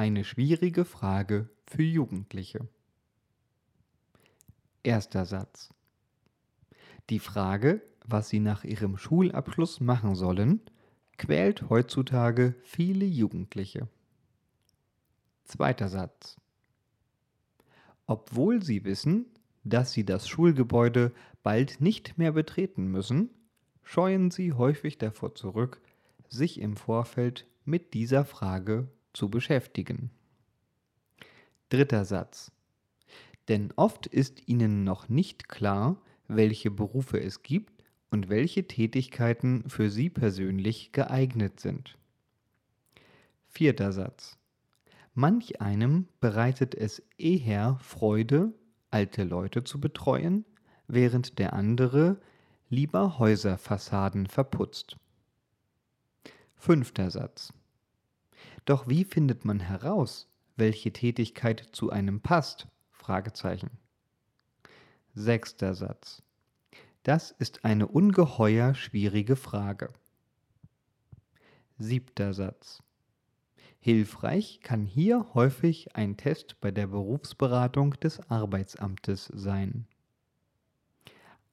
Eine schwierige Frage für Jugendliche. Erster Satz. Die Frage, was sie nach ihrem Schulabschluss machen sollen, quält heutzutage viele Jugendliche. Zweiter Satz. Obwohl sie wissen, dass sie das Schulgebäude bald nicht mehr betreten müssen, scheuen sie häufig davor zurück, sich im Vorfeld mit dieser Frage zu beschäftigen. Dritter Satz. Denn oft ist ihnen noch nicht klar, welche Berufe es gibt und welche Tätigkeiten für sie persönlich geeignet sind. Vierter Satz. Manch einem bereitet es eher Freude, alte Leute zu betreuen, während der andere lieber Häuserfassaden verputzt. Fünfter Satz. Doch wie findet man heraus, welche Tätigkeit zu einem passt? Fragezeichen. Sechster Satz. Das ist eine ungeheuer schwierige Frage. Siebter Satz. Hilfreich kann hier häufig ein Test bei der Berufsberatung des Arbeitsamtes sein.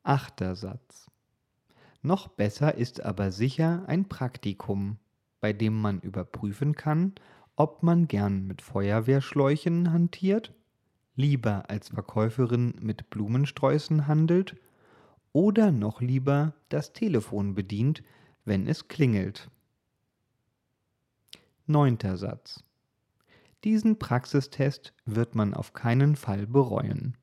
Achter Satz. Noch besser ist aber sicher ein Praktikum, bei dem man überprüfen kann, ob man gern mit Feuerwehrschläuchen hantiert, lieber als Verkäuferin mit Blumensträußen handelt oder noch lieber das Telefon bedient, wenn es klingelt. Neunter Satz. Diesen Praxistest wird man auf keinen Fall bereuen.